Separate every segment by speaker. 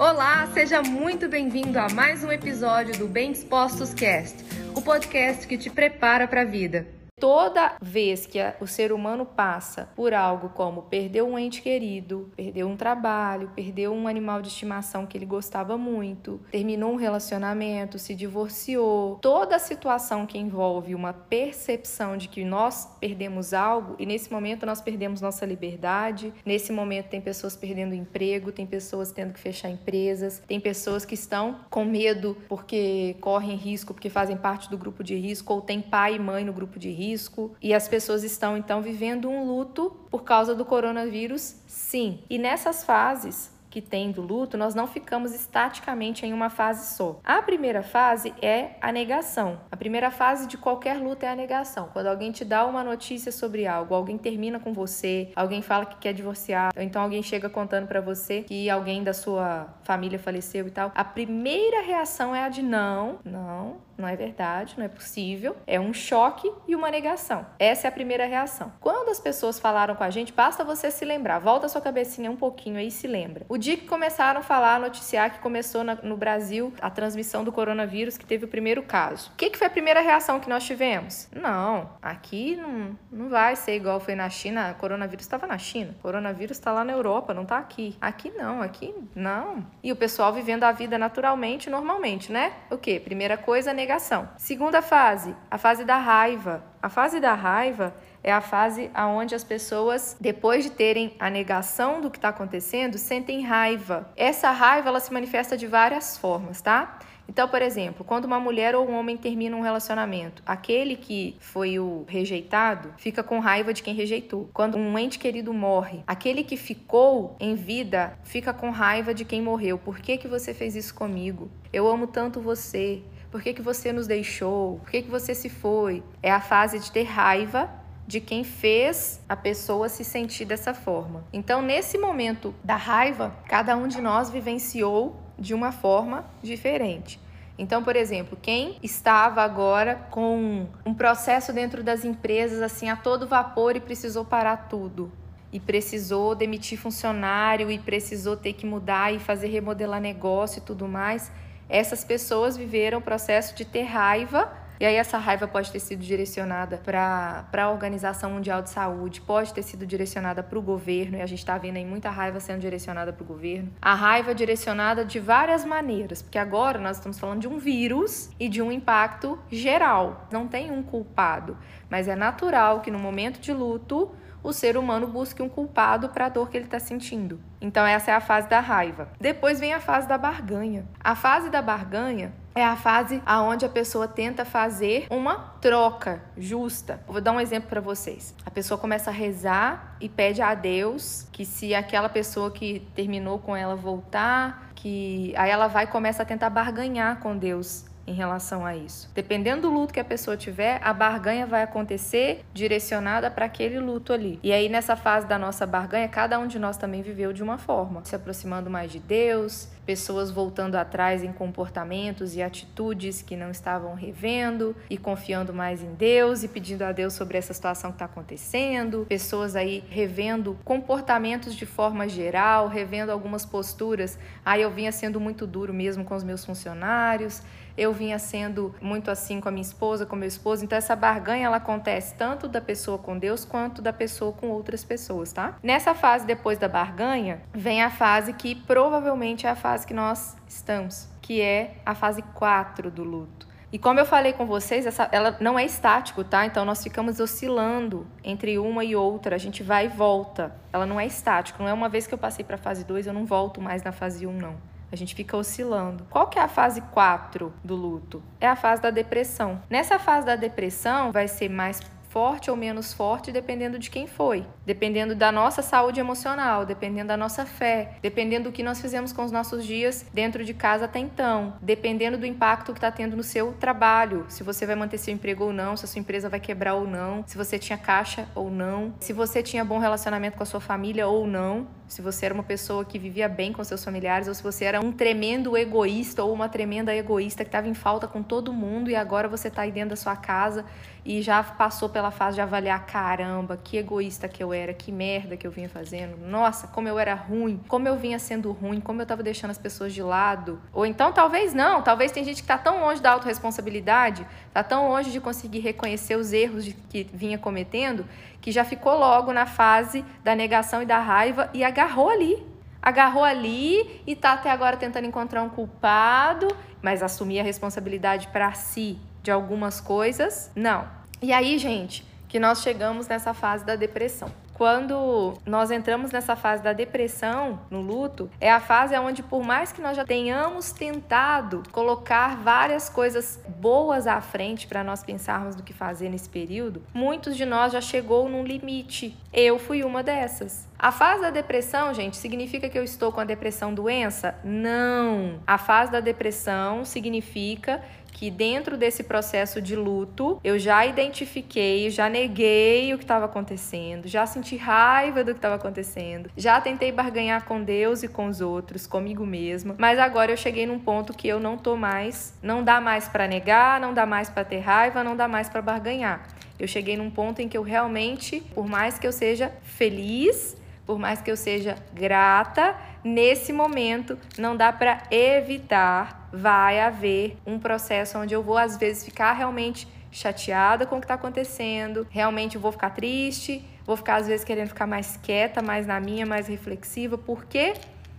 Speaker 1: Olá, seja muito bem-vindo a mais um episódio do Bem Dispostos Cast, o podcast que te prepara para a vida. Toda vez que o ser humano passa por algo como perder um ente querido, perder um trabalho, perder um animal de estimação que ele gostava muito, terminou um relacionamento, se divorciou, toda situação que envolve uma percepção de que nós perdemos algo e nesse momento nós perdemos nossa liberdade, nesse momento tem pessoas perdendo emprego, tem pessoas tendo que fechar empresas, tem pessoas que estão com medo porque correm risco, porque fazem parte do grupo de risco ou tem pai e mãe no grupo de risco risco e as pessoas estão então vivendo um luto por causa do coronavírus? Sim. E nessas fases, que tem do luto, nós não ficamos estaticamente em uma fase só. A primeira fase é a negação. A primeira fase de qualquer luto é a negação. Quando alguém te dá uma notícia sobre algo, alguém termina com você, alguém fala que quer divorciar, ou então alguém chega contando para você que alguém da sua família faleceu e tal, a primeira reação é a de não, não, não é verdade, não é possível. É um choque e uma negação. Essa é a primeira reação. Quando as pessoas falaram com a gente, basta você se lembrar, volta a sua cabecinha um pouquinho aí e se lembra. O dia que começaram a falar, noticiar que começou na, no Brasil a transmissão do coronavírus, que teve o primeiro caso. O que, que foi a primeira reação que nós tivemos? Não, aqui não, não vai ser igual foi na China. O coronavírus estava na China. O coronavírus está lá na Europa, não está aqui. Aqui não, aqui não. E o pessoal vivendo a vida naturalmente, normalmente, né? O que? Primeira coisa, negação. Segunda fase, a fase da raiva. A fase da raiva é a fase onde as pessoas, depois de terem a negação do que está acontecendo, sentem raiva. Essa raiva ela se manifesta de várias formas, tá? Então, por exemplo, quando uma mulher ou um homem termina um relacionamento, aquele que foi o rejeitado fica com raiva de quem rejeitou. Quando um ente querido morre, aquele que ficou em vida fica com raiva de quem morreu. Por que, que você fez isso comigo? Eu amo tanto você. Por que, que você nos deixou? Por que, que você se foi? É a fase de ter raiva de quem fez a pessoa se sentir dessa forma. Então, nesse momento da raiva, cada um de nós vivenciou de uma forma diferente. Então, por exemplo, quem estava agora com um processo dentro das empresas assim a todo vapor e precisou parar tudo, e precisou demitir funcionário e precisou ter que mudar e fazer remodelar negócio e tudo mais, essas pessoas viveram o processo de ter raiva e aí essa raiva pode ter sido direcionada para a Organização Mundial de Saúde, pode ter sido direcionada para o governo, e a gente está vendo aí muita raiva sendo direcionada para o governo. A raiva é direcionada de várias maneiras, porque agora nós estamos falando de um vírus e de um impacto geral. Não tem um culpado, mas é natural que no momento de luto o ser humano busque um culpado para a dor que ele está sentindo. Então, essa é a fase da raiva. Depois vem a fase da barganha. A fase da barganha é a fase aonde a pessoa tenta fazer uma troca justa. vou dar um exemplo para vocês. A pessoa começa a rezar e pede a Deus que se aquela pessoa que terminou com ela voltar, que aí ela vai e começa a tentar barganhar com Deus em relação a isso. Dependendo do luto que a pessoa tiver, a barganha vai acontecer direcionada para aquele luto ali. E aí nessa fase da nossa barganha, cada um de nós também viveu de uma forma, se aproximando mais de Deus, pessoas voltando atrás em comportamentos e atitudes que não estavam revendo e confiando mais em Deus e pedindo a Deus sobre essa situação que está acontecendo, pessoas aí revendo comportamentos de forma geral, revendo algumas posturas. Aí ah, eu vinha sendo muito duro mesmo com os meus funcionários, eu vinha sendo muito assim com a minha esposa, com meu esposo. Então essa barganha ela acontece tanto da pessoa com Deus quanto da pessoa com outras pessoas, tá? Nessa fase depois da barganha, vem a fase que provavelmente é a fase que nós estamos, que é a fase 4 do luto. E como eu falei com vocês, essa, ela não é estático, tá? Então nós ficamos oscilando entre uma e outra, a gente vai e volta. Ela não é estático, não é uma vez que eu passei para a fase 2, eu não volto mais na fase 1, não. A gente fica oscilando. Qual que é a fase 4 do luto? É a fase da depressão. Nessa fase da depressão vai ser mais forte ou menos forte dependendo de quem foi, dependendo da nossa saúde emocional, dependendo da nossa fé, dependendo do que nós fizemos com os nossos dias dentro de casa até então, dependendo do impacto que está tendo no seu trabalho, se você vai manter seu emprego ou não, se a sua empresa vai quebrar ou não, se você tinha caixa ou não, se você tinha bom relacionamento com a sua família ou não, se você era uma pessoa que vivia bem com seus familiares ou se você era um tremendo egoísta ou uma tremenda egoísta que estava em falta com todo mundo e agora você está aí dentro da sua casa e já passou pela fase de avaliar, caramba, que egoísta que eu era, que merda que eu vinha fazendo. Nossa, como eu era ruim, como eu vinha sendo ruim, como eu estava deixando as pessoas de lado. Ou então talvez não, talvez tem gente que está tão longe da autorresponsabilidade, está tão longe de conseguir reconhecer os erros de, que vinha cometendo, que já ficou logo na fase da negação e da raiva e agarrou ali. Agarrou ali e tá até agora tentando encontrar um culpado, mas assumir a responsabilidade para si de algumas coisas, não. E aí, gente, que nós chegamos nessa fase da depressão. Quando nós entramos nessa fase da depressão, no luto, é a fase onde, por mais que nós já tenhamos tentado colocar várias coisas boas à frente para nós pensarmos do que fazer nesse período, muitos de nós já chegou num limite. Eu fui uma dessas. A fase da depressão, gente, significa que eu estou com a depressão doença? Não. A fase da depressão significa que dentro desse processo de luto eu já identifiquei, já neguei o que estava acontecendo, já senti raiva do que estava acontecendo, já tentei barganhar com Deus e com os outros, comigo mesma, mas agora eu cheguei num ponto que eu não tô mais, não dá mais para negar, não dá mais para ter raiva, não dá mais para barganhar. Eu cheguei num ponto em que eu realmente, por mais que eu seja feliz, por mais que eu seja grata, nesse momento não dá para evitar, vai haver um processo onde eu vou às vezes ficar realmente chateada com o que está acontecendo, realmente eu vou ficar triste, vou ficar às vezes querendo ficar mais quieta, mais na minha, mais reflexiva, por quê?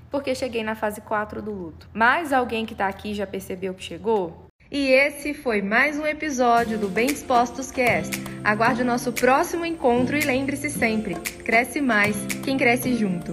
Speaker 1: Porque cheguei na fase 4 do luto. Mais alguém que está aqui já percebeu que chegou? E esse foi mais um episódio do Bem Dispostos Cast. Aguarde o nosso próximo encontro e lembre-se sempre: cresce mais quem cresce junto.